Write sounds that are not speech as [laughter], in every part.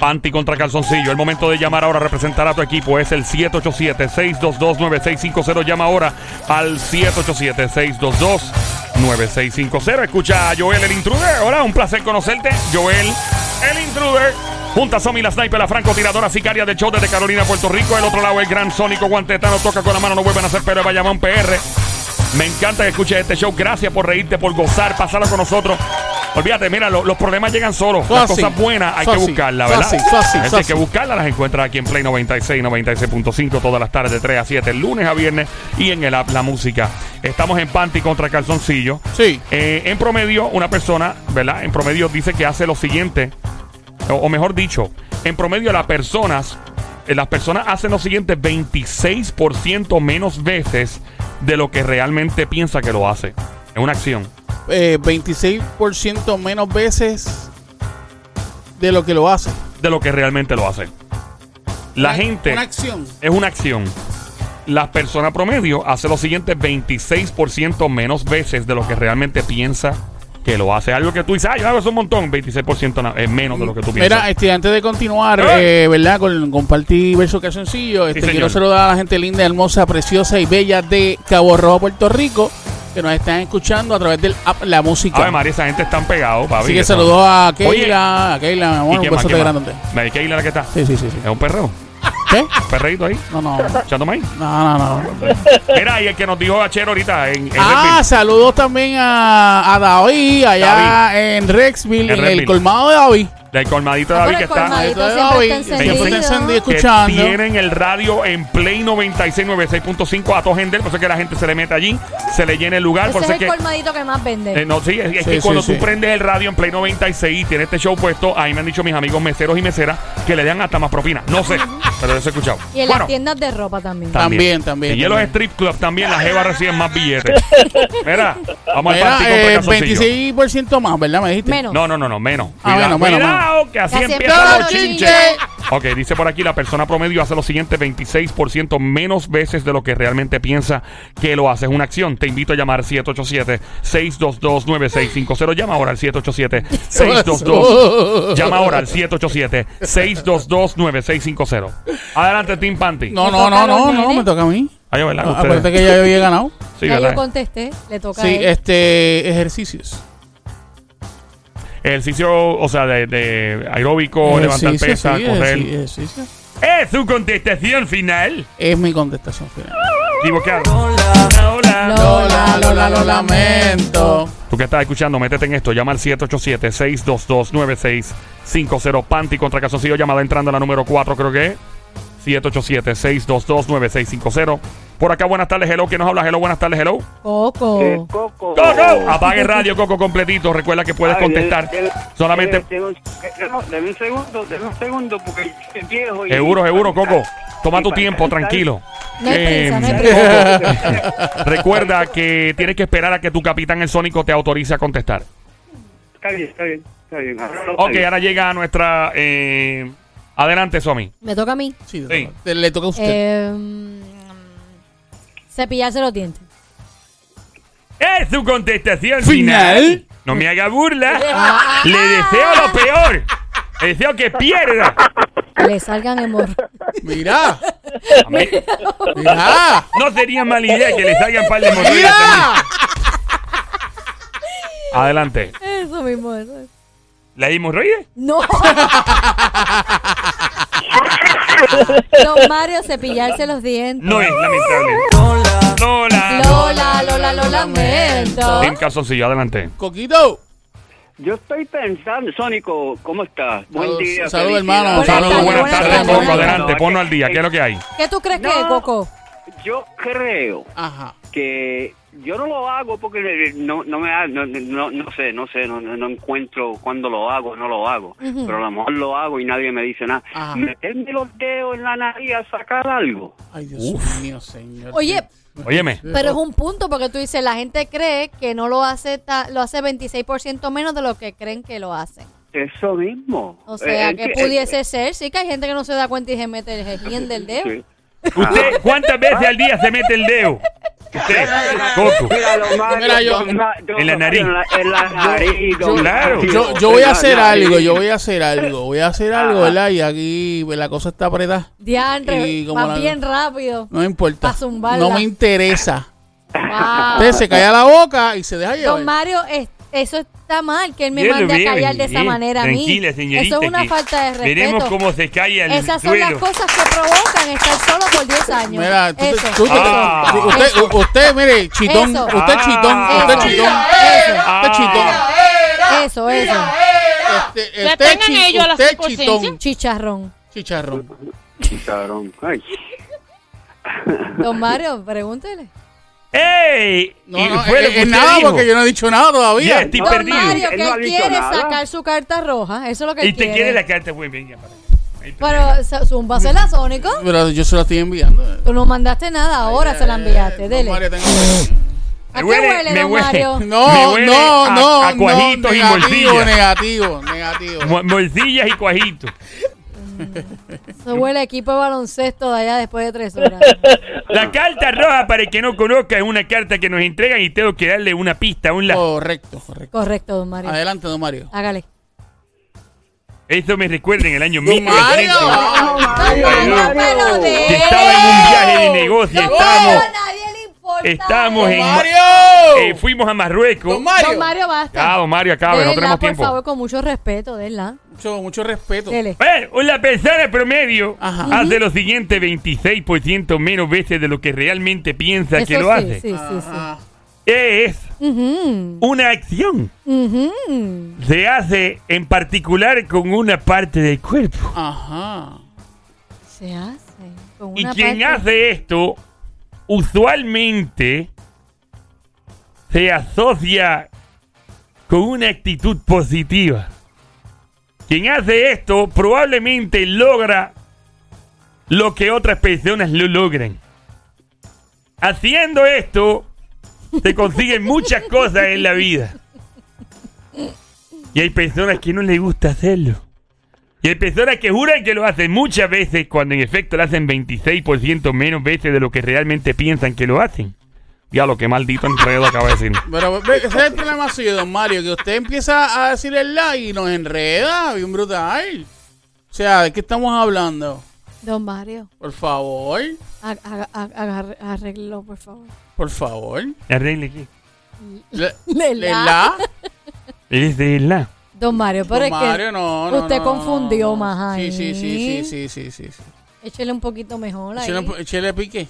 Panty contra calzoncillo. El momento de llamar ahora a representar a tu equipo es el 787-622-9650. Llama ahora al 787-622-9650. Escucha a Joel el intruder. Hola, un placer conocerte. Joel el intruder. Junta a Somi la sniper, la francotiradora sicaria de show desde Carolina, Puerto Rico. El otro lado, el gran sónico guantetano. Toca con la mano, no vuelven a hacer pero Bayamón PR. Me encanta que escuches este show. Gracias por reírte, por gozar. Pasarlo con nosotros. Olvídate, mira, lo- los problemas llegan solos. Las cosas buenas hay que buscarlas, ¿verdad? Así Hay que buscarlas, las encuentras aquí en Play 96, 96.5 todas las tardes de 3 a 7, lunes a viernes y en el app La Música. Estamos en Panty contra Calzoncillo. Sí. Eh, en promedio, una persona, ¿verdad? En promedio dice que hace lo siguiente, o, o mejor dicho, en promedio las personas, eh, las personas hacen lo siguiente 26% menos veces de lo que realmente piensa que lo hace. Es una acción. Eh, 26% menos veces de lo que lo hace. De lo que realmente lo hace. La Una- gente Una acción. es una acción. La persona promedio hace lo siguiente 26% menos veces de lo que realmente piensa que lo hace. Algo que tú dices, ah, yo hago eso un montón, 26% na- es menos de lo que tú piensas. Mira, este, antes de continuar, Eh. eh, ¿verdad? Con, Party verso Calzoncillo, este, señor. quiero saludar a la gente linda, hermosa, preciosa y bella de Cabo Rojo, Puerto Rico, que nos están escuchando a través del app La Música. Ave María, esa gente están pegados, papi. Así que saludos a Oye, Keila, a Keila, mi ¿y amor, un más? grande. ¿Me Keila la que está? Sí, sí, sí, sí. Es un perreo. ¿Qué? Perreíto ahí, No, no, echando maíz. no, no, no. Mira, y el que nos dijo Achero ahorita en, en Ah, Redfield. saludos también a, a David, allá en Rexville, En en, el colmado de David. del colmadito Ah, David que el está. colmadito. Siempre está David, encendido. siempre está encendido que escuchando. tienen el radio en Play 96, 96.5 a todo gente. Por eso es que la gente se le mete allí, se le llena el lugar. Por Ese eso es es el que. colmadito que más vende. eh, no, sí, es, es Sí, que sí, cuando tú sí. prendes el radio en Play 96 y tienes este show puesto, ahí me han dicho mis amigos meseros y meseras que le dan hasta más propina. No sé, pero eso he escuchado. y en Bueno, las tiendas de ropa también. También, también, Y en los strip clubs también las jevas reciben más billetes. [laughs] Mira, vamos al Mira, partido contra eh, calzoncillo. 26% más, ¿verdad? Me dijiste. Menos. No, no, no, no, menos. Ah, Cuidado, menos, cuidado, que así Así empiezan los chinches. Ok, dice por aquí, la persona promedio hace lo siguiente 26% menos veces de lo que realmente piensa que lo hace. Es una acción. Te invito a llamar 787-622-9650. Llama ahora al 787-622. Llama ahora al 787-622-9650. Adelante, Team Panty. No, no, no, no, no, me toca a mí. Ay, ¿verdad? Ah, que ya yo había ganado. Sí, ya ¿verdad? yo contesté, le toca Sí, este, ejercicios. Ejercicio, o sea, de, de aeróbico, levantar pesas, sí, correr. ejercicio. Es su contestación final. Es mi contestación final. Equivocado. Hola, hola. Lola, Lola, lo lamento. Tú que estás escuchando, métete en esto. Llama al 787-622-9650. Panty contra Calzoncillo. Llamada entrando a la número 4, creo que es. 787-622-9650. Por acá, buenas tardes, hello. ¿Quién nos habla? Hello, buenas tardes, hello. Coco. Eh, Coco. ¡Coco! Apague el radio, Coco, completito. Recuerda que puedes Ay, contestar. de- de- Solamente. de- Deme un segundo, deme un segundo, porque es viejo. y- Seguro, seguro, Coco. Toma tu tiempo, tranquilo. No hay prisa, no Eh. [laughs] Recuerda que tienes que esperar a que tu capitán el Sónico te autorice a contestar. Está bien, está bien, está bien. Ahora Ok, ahora llega nuestra. eh, adelante, Somi. Me toca a mí. Sí, Sí. le toca a usted. Eh, cepillarse los dientes. Es su contestación Final. final. No me haga burla. [laughs] Le deseo lo peor. Le deseo que pierda. Le salgan hemorroides. Mira, mira, no sería mala idea que le salgan par de hemorroides. Adelante. Eso mismo, eso es. ¿La hemorroide? No. [laughs] Don Mario, cepillarse los dientes. No es lamentable. Lola. Lola. Lola, Lola, lo lamento. En calzoncillo, adelante. Coquito. Yo estoy pensando, Sónico, ¿cómo estás? Buen día. salud, felicidades. hermano. Saludos, buenas tardes, Coco. Adelante, ponlo al día. ¿Qué es lo que hay? ¿Qué tú crees que es, Coco? Yo creo Ajá. que yo no lo hago porque no, no me no, no, no sé, no sé, no, no encuentro cuándo lo hago, no lo hago. Pero a lo mejor lo hago y nadie me dice nada. Ajá. Meterme los dedos en la nariz a sacar algo. Ay, Dios mío, señor. Oye, Óyeme. pero es un punto porque tú dices, la gente cree que no lo hace, ta- lo hace 26% menos de lo que creen que lo hacen. Eso mismo. O sea, Eh, que eh, pudiese ser, sí que hay gente que no se da cuenta y se mete el gejín del [laughs] dedo. Sí. ¿Usted cuántas veces al día se mete el dedo? Usted, Coco. Mira, yo- En la nariz. En la, en la nariz. don Claro. Mario, Yo, yo voy a hacer algo, yo voy a hacer algo, voy a hacer algo, ¿verdad? Y aquí pues, la cosa está apretada. Diandre, Y como más la- bien rápido. No me importa. Zumbarla. No me interesa. Wow. Usted se calla la boca y se deja llevar. Don Mario, es- eso está mal que él me mande a callar de esa manera a mí. Tranquila, señorita. Eso es una falta de respeto. Veremos cómo se cae al Esas son las cosas que provocan estar solo por 10 años. Mira, tú, eso, tú Ah. tú- usted, Eso. usted, mire, chitón, Eso. usted chitón, Ah. usted chitón, Ah. usted chitón. eso, eso. Este, Que usted, tengan chi- ellos la usted chitón, Chicharrón. chicharrón. Cabrón. Ay. Don Mario, pregúntele. ¡Ey! No, Y no, fue lo es, que es usted nada dijo. porque yo no he dicho nada Ya, todavía. estoy Don perdido. Mario, Él que no él quiere nada. sacar su carta roja. Eso es lo que Y él te quiere quiere. la carta, pues venga para. Pero, zúmbasela, Sónico. Pero yo se lo estoy enviando. Tú no mandaste nada, ahora se la enviaste. Dele. Mario, tengo- ¿A qué huele- huele, me don huele. Mario? No, Me huele no, a- no, a cuajitos no, y negativo, morcilla. negativo, negativo. Mo- Morcillas y cuajitos. Eso huele equipo de baloncesto de allá después de tres horas. [laughs] La carta roja, para el que no conozca, es una carta que nos entregan y tengo que darle una pista, un la... Correcto, correcto. Correcto, don Mario. Adelante, don Mario. Hágale. Eso me recuerda en el año Don Mario. 1930. No, pero de Que estaba en un viaje de negocio. Estábamos, Don en... Mario. eh, fuimos a Marruecos. Don Mario. Don Mario, basta. Ah, don Mario, acaba, Dela, no tenemos por tiempo. favor, con mucho respeto, denla. Mucho, mucho respeto. Dele. Bueno, la persona promedio Ajá. hace lo siguiente 26% menos veces de lo que realmente piensa Eso que lo sí, hace. sí, sí, sí. Es Ujú, una acción. ujú. Se hace en particular con una parte del cuerpo. Ajá. Se hace. Con Y una quien parte- hace esto, usualmente se asocia con una actitud positiva. Quien hace esto probablemente logra lo que otras personas lo logran. Haciendo esto, se consiguen muchas cosas en la vida. Y hay personas que no les gusta hacerlo. Y hay personas que juran que lo hacen muchas veces cuando en efecto lo hacen 26% menos veces de lo que realmente piensan que lo hacen. Ya lo que maldito enredo acaba de decir. Pero ve, ese es el problema suyo, don Mario, que usted empieza a decir el la y nos enreda, bien brutal. O sea, ¿de qué estamos hablando? Don Mario, Por favor, por favor. por favor. Arregle aquí. Le, [laughs] Le le la. la. Es de la. Don Mario, pero Don es Mario, que no, no, usted no, confundió más ahí. Sí, sí, sí, sí, sí, sí, sí. échele un poquito mejor ahí. Échale pique.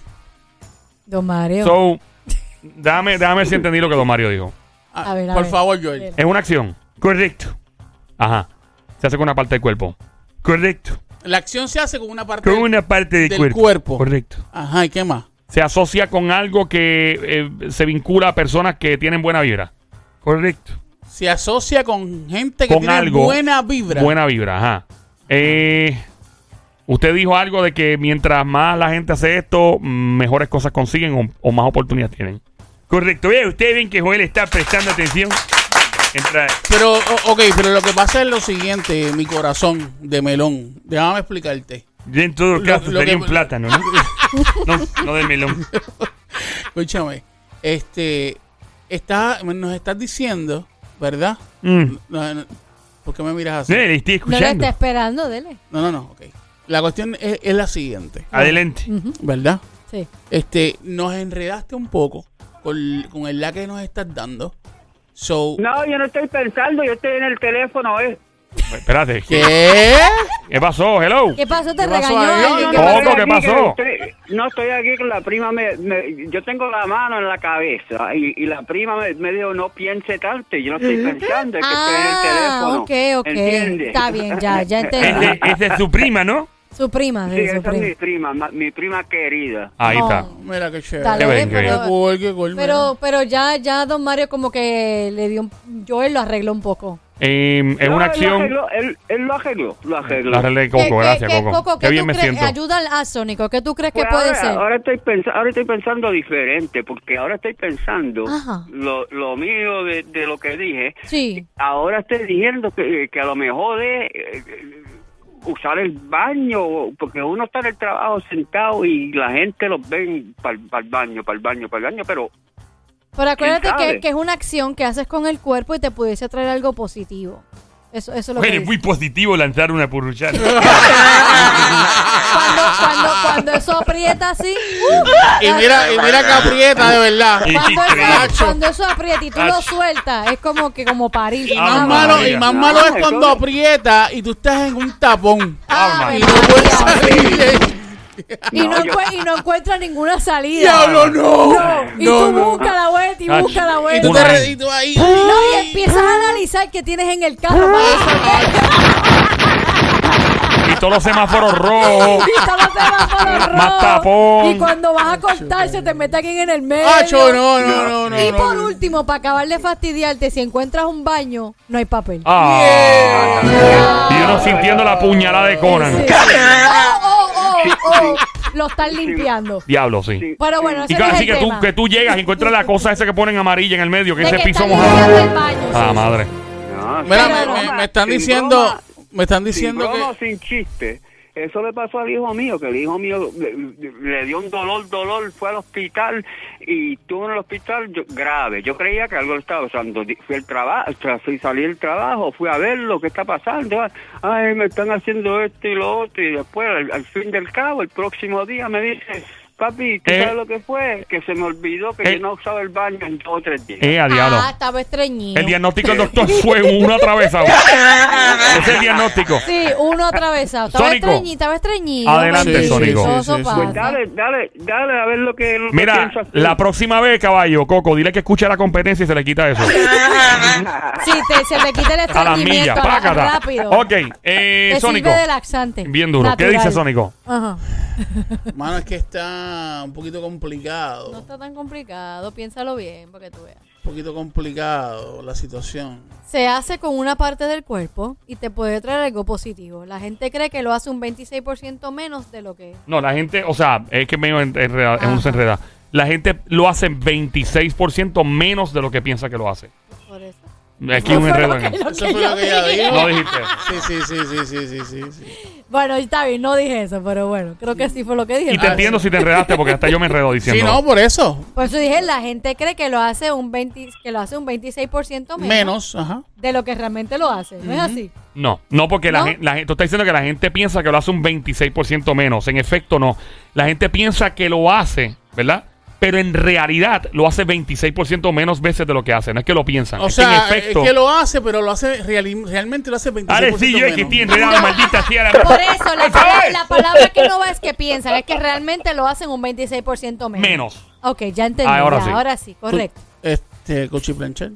Don Mario. So, dame, dame si entendí lo que Don Mario dijo. Ah, A ver, a por ver. favor, George. Es una acción. Correcto. Ajá. Se hace con una parte del cuerpo. Correcto. La acción se hace con una parte Con del- una parte del, del cuerpo. cuerpo. Correcto. Ajá, ¿y qué más? Se asocia con algo que eh, se vincula a personas que tienen buena vibra. Correcto. Se asocia con gente que Con tiene algo. buena vibra. Buena vibra, ajá. Eh, usted dijo algo de que mientras más la gente hace esto, mejores cosas consiguen o, o más oportunidades tienen. Correcto. Bien, ustedes ven que Joel está prestando atención. Entra. Pero, ok, pero lo que pasa es lo siguiente, mi corazón de melón. Déjame explicarte. Yo en todo caso lo sería que- un plátano, ¿no? [laughs] no, no de melón. Escúchame. Este, está, nos estás diciendo, ¿verdad? Mm. No, no, ¿Por qué me miras así? Sí, le estoy no le escuchando. está esperando, dele. No, no, no, ok. La cuestión es, es la siguiente, Adelante. ¿verdad? Sí. Este, nos enredaste un poco con, con el la que nos estás dando. So, No, yo no estoy pensando, yo estoy en el teléfono, ¿eh? Espérate. ¿qué? ¿Qué pasó? Hello. ¿Qué pasó? ¿Te ¿Qué pasó regañó? ¿Qué ¿Cómo pasó? no estoy aquí con la prima, me, me- yo tengo la mano en la cabeza y, y la prima me, me dijo no piense tanto y yo no estoy pensando, es que estoy en el Ah, teléfono. ok, ok. ¿entiendes? Está bien, ya, ya [laughs] entendí. Ese es su prima, ¿no? Su prima, Sí, esa es prima. mi prima, ma- mi prima querida. Ahí Oh. está. Mira qué chévere. Dale, Qué bien, qué Qué bien. pero, cool, qué cool, pero, pero ya, ya don Mario como que le dio un... Joel lo arregló un poco. Eh, es No, una él lo acción. arregló, Él, él lo arregló, lo arregló. La arreglé, ¿Qué- Coco, qué- gracias, qué, Coco. ¿qué Qué bien tú me crees? siento. Ayuda a Sónico. ¿Qué tú crees que Pues puede ahora, ser? Ahora estoy, pensa- ahora estoy pensando diferente, porque ahora estoy pensando Ajá. lo, lo mío de, de lo que dije. Sí. Ahora estoy diciendo que, que a lo mejor es eh, usar el baño, porque uno está en el trabajo sentado y la gente los ve para el baño, para el baño, para el baño, pero Pero acuérdate ¿Quién que, que es una acción que haces con el cuerpo y te pudiese traer algo positivo. Eso, eso es lo que Eres dice. muy positivo lanzar una purruchana. [laughs] cuando, cuando, cuando eso aprieta así. uh, Y mira, y mira que aprieta de verdad. Y- cuando, eso, cuando eso aprieta y tú lo sueltas, es como que como parir. Y Ah, más malo, y más malo es eso cuando es- aprieta y tú estás en un tapón. Ah, Y no puedes salir. [laughs] Y no, No, yo- y no encuentras ninguna salida. Diablo, no. Y No, tú no. buscas la vuelta y Ach. buscas la Y vuelta. tú, te y tú ahí. No, y empiezas a analizar qué tienes en el carro para eso. y todos los semáforos rojos. Y todos los semáforos Más rojos. tapón. Y cuando vas a cortar, se te mete alguien en el medio. Acho, no, no, no, no. y por no. último, para acabar de fastidiarte, si encuentras un baño, no hay papel. Ah. Yeah. Y uno sintiendo la puñalada de Conan. Sí. Lo están limpiando. Diablo, sí. Sí. Pero bueno, Y ese no casi es el que tú, tema. que tú llegas y encuentras la cosa esa que ponen amarilla en el medio, que De ese que piso están mojado. limpiando el baño, Ah, sí. madre. No, Mira, sin me, broma, me- me están sin diciendo, broma, me están sin diciendo broma, que sin chiste. Eso le pasó al hijo mío, que el hijo mío le, dio un dolor, dolor, fue al hospital y estuvo en el hospital yo- grave. Yo creía que algo le estaba pasando. Fui al trabajo, fui salí del trabajo, fui a ver lo que está pasando. Ay, me están haciendo esto y lo otro. Y después, al, al fin del cabo, el próximo día me dice, papi, ¿tú Eh. sabes lo que fue? Que se me olvidó que Eh. yo no usaba el baño en dos o tres días. Eh, a diablo. Ah, estaba estreñido. El diagnóstico del doctor fue uno atravesado. [laughs] Ese es el diagnóstico. Sí, uno atravesado. Estaba Sónico. estreñido, estaba estreñido. Adelante. Sónico. Sí, sí, sí. pasa. Pues dale, dale, dale a ver lo que, lo Mira, la próxima vez, caballo, Coco, dile que escuche la competencia y se le quita eso. [laughs] Sí, te, se te quita el A las millas, estreñimiento págata. rápido. Ok, eh, Te Sónico. sirve de laxante. Bien duro. ¿Qué dice Sónico? Ajá. Mano, es que está un poquito complicado. No está tan complicado, piénsalo bien para que tú veas. Un poquito complicado la situación. Se hace con una parte del cuerpo y te puede traer algo positivo. La gente cree que lo hace un 26% menos de lo que es. No, la gente, o sea, es que medio en- enreda- es un enreda. La gente lo hace 26% menos de lo que piensa que lo hace. Por eso. Aquí un enredo eso. fue lo que ella dije. dijo. No dijiste. Sí, sí, sí, sí, sí, sí, sí, sí. Bueno, está bien, no dije eso, pero bueno, creo que sí fue lo que dije. Y te entiendo si te enredaste porque hasta yo me enredo Sí, diciendo. no, por eso. Por eso dije, la gente cree que lo hace un 20, que lo hace un 26% menos, Menos, ajá. de lo que realmente lo hace. ¿No es así? No, no porque la ¿No? gente, la gente, tú estás diciendo que la gente piensa que lo hace un 26% menos. En efecto, no. La gente piensa que lo hace, ¿verdad? Pero en realidad lo hace 26% menos veces de lo que hace. No es que lo piensan. O es que sea, en efecto. es que lo hace, pero lo hace reali- realmente lo hace 26% Ahora sí, yo es que enredado, maldita sea. Por eso, la, palabra, es. la palabra que no va es que piensan, es que realmente lo hacen un 26% menos. Menos. Ok, ya entendí. Ahora ya, sí. ahora sí, correcto. Este, Cochi Planchar.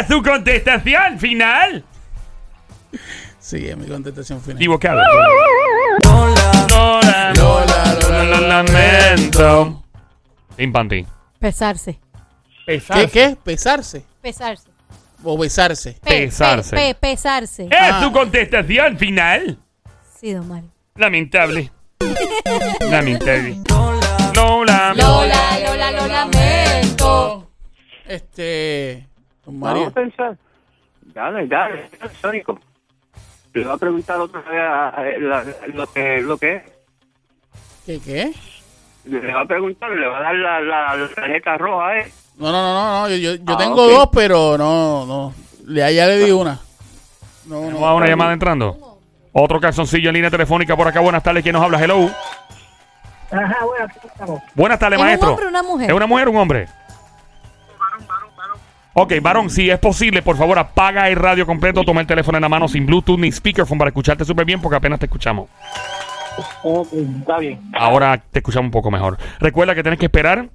¡Es su contestación final! Sí, es mi contestación final. Equivocado. Lola, Lola, Lola, Lola, lo lamento. Pim, pam, tim. Pesarse. ¿Qué, qué? ¿Pesarse? Pesarse. ¿O besarse? Pe- Pesarse. pe- pe- pesarse. ¿Es Ah. su contestación final? Sí, don Mario. Lamentable. [laughs] Lamentable. Lola. Lola, Lola, lo lamento. Este. Don Vamos Mario. a pensar. Dale, dale, dale, Sónico. Le voy a preguntar otra vez a- a- la- lo que lo que es. ¿Qué, qué? Le voy a preguntar, le va a dar la, la, la tarjeta roja, ¿eh? No, no, no, no. Yo, yo, yo Ah, tengo dos, pero no, no. Le, ya le di una. No, ¿Tenemos no. una llamada entrando? Otro calzoncillo en línea telefónica por acá. Buenas tardes. ¿Quién nos habla? Hello. Ajá, bueno, aquí estamos. Buenas tardes, ¿Es un maestro. hombre o una mujer? ¿Es una mujer o un hombre? Ok, varón, si es posible, por favor, apaga el radio completo, toma el teléfono en la mano sin Bluetooth ni speakerphone para escucharte súper bien porque apenas te escuchamos. Ok, está bien. Ahora te escuchamos un poco mejor. Recuerda que tienes que esperar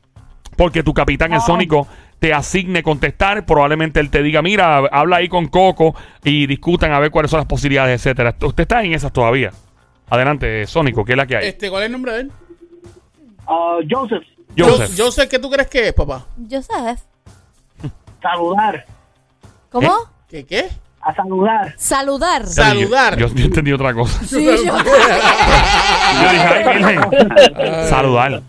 porque tu capitán, el Sónico, te asigne contestar. Probablemente él te diga, mira, habla ahí con Coco y discutan a ver cuáles son las posibilidades, etcétera. Usted está en esas todavía. Adelante, Sónico, ¿qué es la que hay? Este, ¿cuál es el nombre de él? Ah, Joseph, Joseph. Yo, Joseph, ¿qué tú crees que es, papá? Yo sabes. saludar. ¿Cómo? ¿Eh? ¿Qué, qué? A saludar. Saludar. Sa- saludar. Yo, yo entendí otra cosa. Sí, yo- [laughs] Yo dije, ay, Virgen. [laughs] Saludar. Y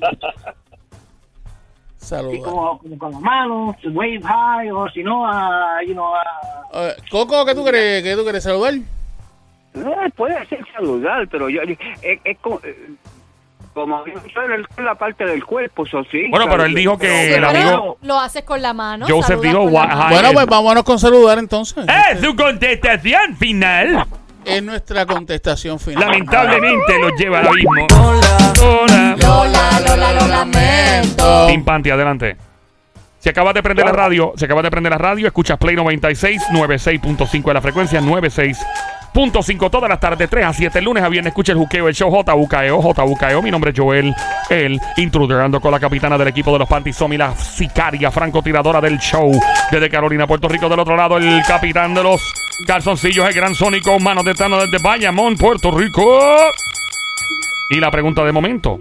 Saludar. como, como con la mano, to wave high, o si no, a, you know, a, Eh, Coco, ¿qué tú crees? ¿Qué tú quieres saludar? Eh, puede ser saludar, pero yo, es, es como, eh, como yo el- la parte del cuerpo, eso sí. Bueno, pero él dijo que el amigo- lo haces con la mano. Joseph dijo, con la "Wha- mano". hi". Bueno, pues vámonos con saludar entonces. ¡Es su contestación final! Es nuestra contestación final. Lamentablemente lo lleva al abismo. Hola. Lola, Lola, lo lamento. Tim Panty, adelante. Si acabas de prender la radio, si acabas de prender la radio, escuchas Play 96, 96.5 de la frecuencia, 96.5 todas las tardes, 3 a 7, lunes a viernes, escucha el juqueo, el show JUKEO, JUKEO. Mi nombre es Joel, el intruder, ando con la capitana del equipo de los Panty, Somi, la sicaria francotiradora del show. Desde Carolina, Puerto Rico, del otro lado, el capitán de los calzoncillos, el gran sónico, manos de Tano desde Bayamón, Puerto Rico. Y la pregunta de momento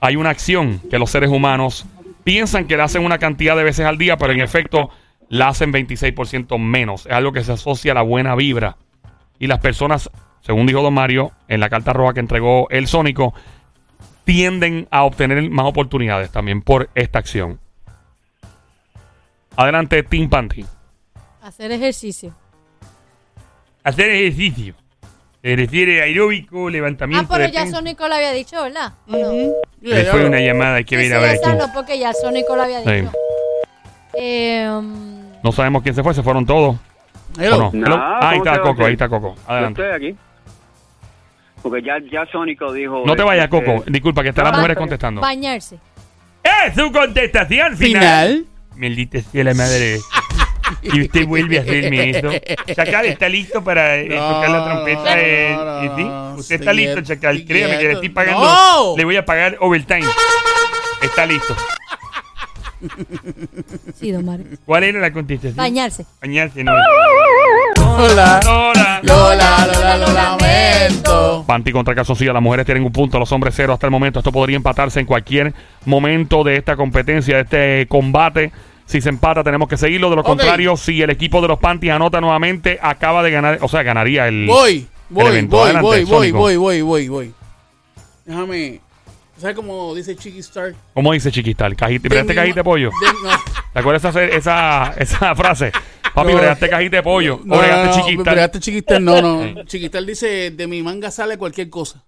hay una acción que los seres humanos piensan que la hacen una cantidad de veces al día, pero en efecto la hacen 26% menos. Es algo que se asocia a la buena vibra. Y las personas, según dijo Don Mario en la carta roja que entregó el Sónico, tienden a obtener más oportunidades también por esta acción. Adelante, Team Panty. Hacer ejercicio. Hacer ejercicio. Se refiere a aeróbico, Ah, levantamiento pero de ya peso. Sónico lo había dicho, ¿verdad? ¿O no? Ya, fue una llamada, hay que sí, a ver quién. no, porque ya Sónico lo había Sí. dicho. Eh, um, No sabemos quién se fue, se fueron todos. Hello. ¿O no? Hello. Ah, ahí ¿cómo está Coco, ahí está Coco. Yo Adelante. estoy aquí. Porque ya, ya Sónico dijo... No te vayas, este, Coco. Disculpa, que están las mujeres contestando. bañarse. ¡Es su contestación final! Final. Maldita sea la madre. Y usted vuelve a hacerme eso. Chacal, ¿está listo para eh, No, tocar la trompeta? no, eh, no, sí? Usted está listo, Chacal. Créame que le estoy pagando. ¡No! Le voy a pagar overtime. Está listo. Sí, don Mario. ¿Cuál era la contestación? Bañarse. Bañarse, no. Hola. Hola. Lola, Lola, lo lamento. Panty contra Calzoncilla, las mujeres tienen un punto, los hombres cero hasta el momento. Esto podría empatarse en cualquier momento de esta competencia, de este combate. Si se empata, tenemos que seguirlo. De lo contrario, si el equipo de los Panties anota nuevamente, acaba de ganar, o sea, ganaría el. Voy, voy, evento. voy, Adelante, voy, voy, Sónico. voy, voy, voy, voy. Déjame. ¿Sabes cómo dice Chiqui Star? ¿Cómo dice Chiquistal? Cajita, De ¿Bregaste mi cajita de ma- pollo? de- no. ¿Te acuerdas esa, esa, esa frase? Papi, No. bregaste cajita de pollo. No, o bregaste no, no, Chiquistal. bregaste Chiquistal, no, no. Sí. Chiquistal dice, de mi manga sale cualquier cosa.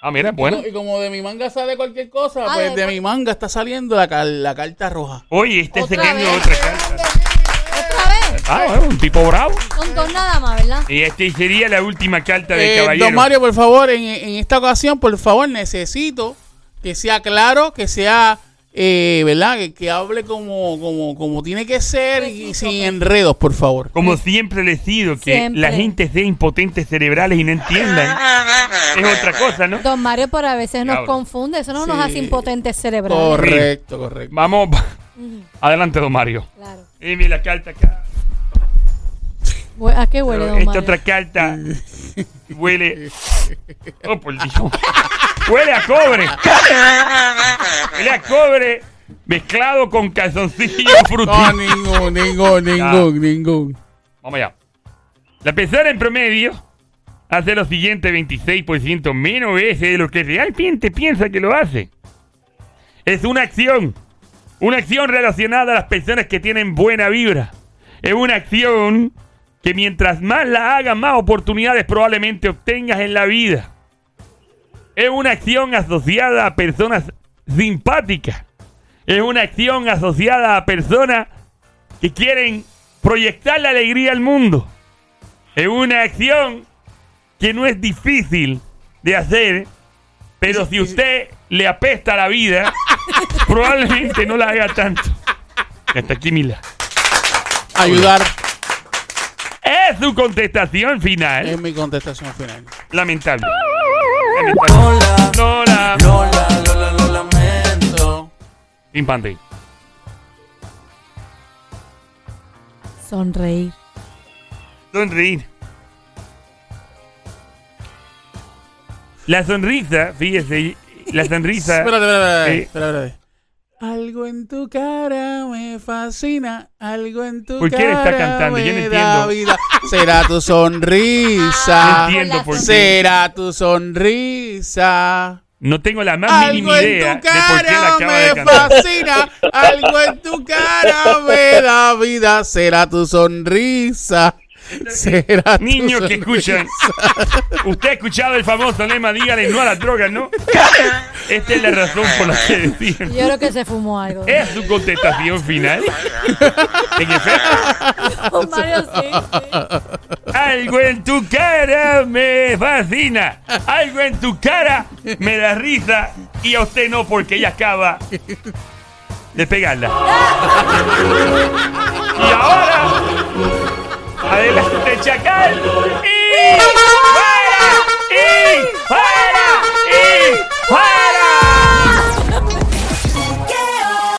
Ah, mira, bueno. Y como de mi manga sale cualquier cosa, Ah, pues de- de mi manga está saliendo la, la carta roja. Oye, este sacando vez. otra carta. Otra vez. Ah, bueno, un tipo bravo. Son dos nada más, ¿verdad? Y este sería la última carta del Eh, caballero. don Mario, por favor, en, en esta ocasión, por favor, necesito que sea claro, que sea, eh, ¿verdad? Que, que hable como, como, como tiene que ser y sin enredos, por favor. Como siempre le digo, que Siempre. la gente sea impotentes cerebrales y no entiendan. [laughs] es otra cosa, ¿no? Don Mario, por a veces nos confunde. Eso no nos hace impotentes cerebrales. Correcto, correcto. Vamos. Adelante, don Mario. Claro. Y mira la carta acá. ¿A qué huele, don Esta Mario? otra carta [laughs] huele. Oh, por Dios. [laughs] Huele a cobre. Huele a cobre mezclado con calzoncillo No, frutilla. ningún, ningún, ningún, ningún. Vamos allá. La persona en promedio hace lo siguiente 26% menos veces de lo que realmente piensa que lo hace. Es una acción. Una acción relacionada a las personas que tienen buena vibra. Es una acción que mientras más la hagas, más oportunidades probablemente obtengas en la vida. Es una acción asociada a personas simpáticas. Es una acción asociada a personas que quieren proyectar la alegría al mundo. Es una acción que no es difícil de hacer, pero si usted le apesta la vida, [laughs] probablemente no la haga tanto. Hasta aquí, Mila. Ayudar Es su contestación final. es mi contestación final. Lamentable. Lamentable. Lola. Lola, Lola, lo lamento. Impante. Sonreír. Sonreír. La sonrisa, fíjese, la sonrisa. Espérate, espérate, espérate, espérate. Algo en tu cara me fascina, algo en tu ¿Por qué cara él está cantando? Yo no entiendo. da vida. Será tu sonrisa. No entiendo por qué. Será tu sonrisa. No tengo la más Algo mínima idea en tu de por qué la de me cantar. fascina, algo en tu cara me da vida, será tu sonrisa. [laughs] Será Niños que escuchan. [laughs] Usted ha escuchado el famoso lema, dígale no a las drogas, ¿no? [laughs] Esta es la razón por la que decían. Yo creo que se fumó algo. ¿Es su contestación final? En efecto, Mario sí, sí. algo en tu cara me fascina. Algo en tu cara me da risa. Y a usted no, porque ella acaba de pegarla. Y ahora, Adelante, chacal. Y fuera. Y fuera. Y fuera.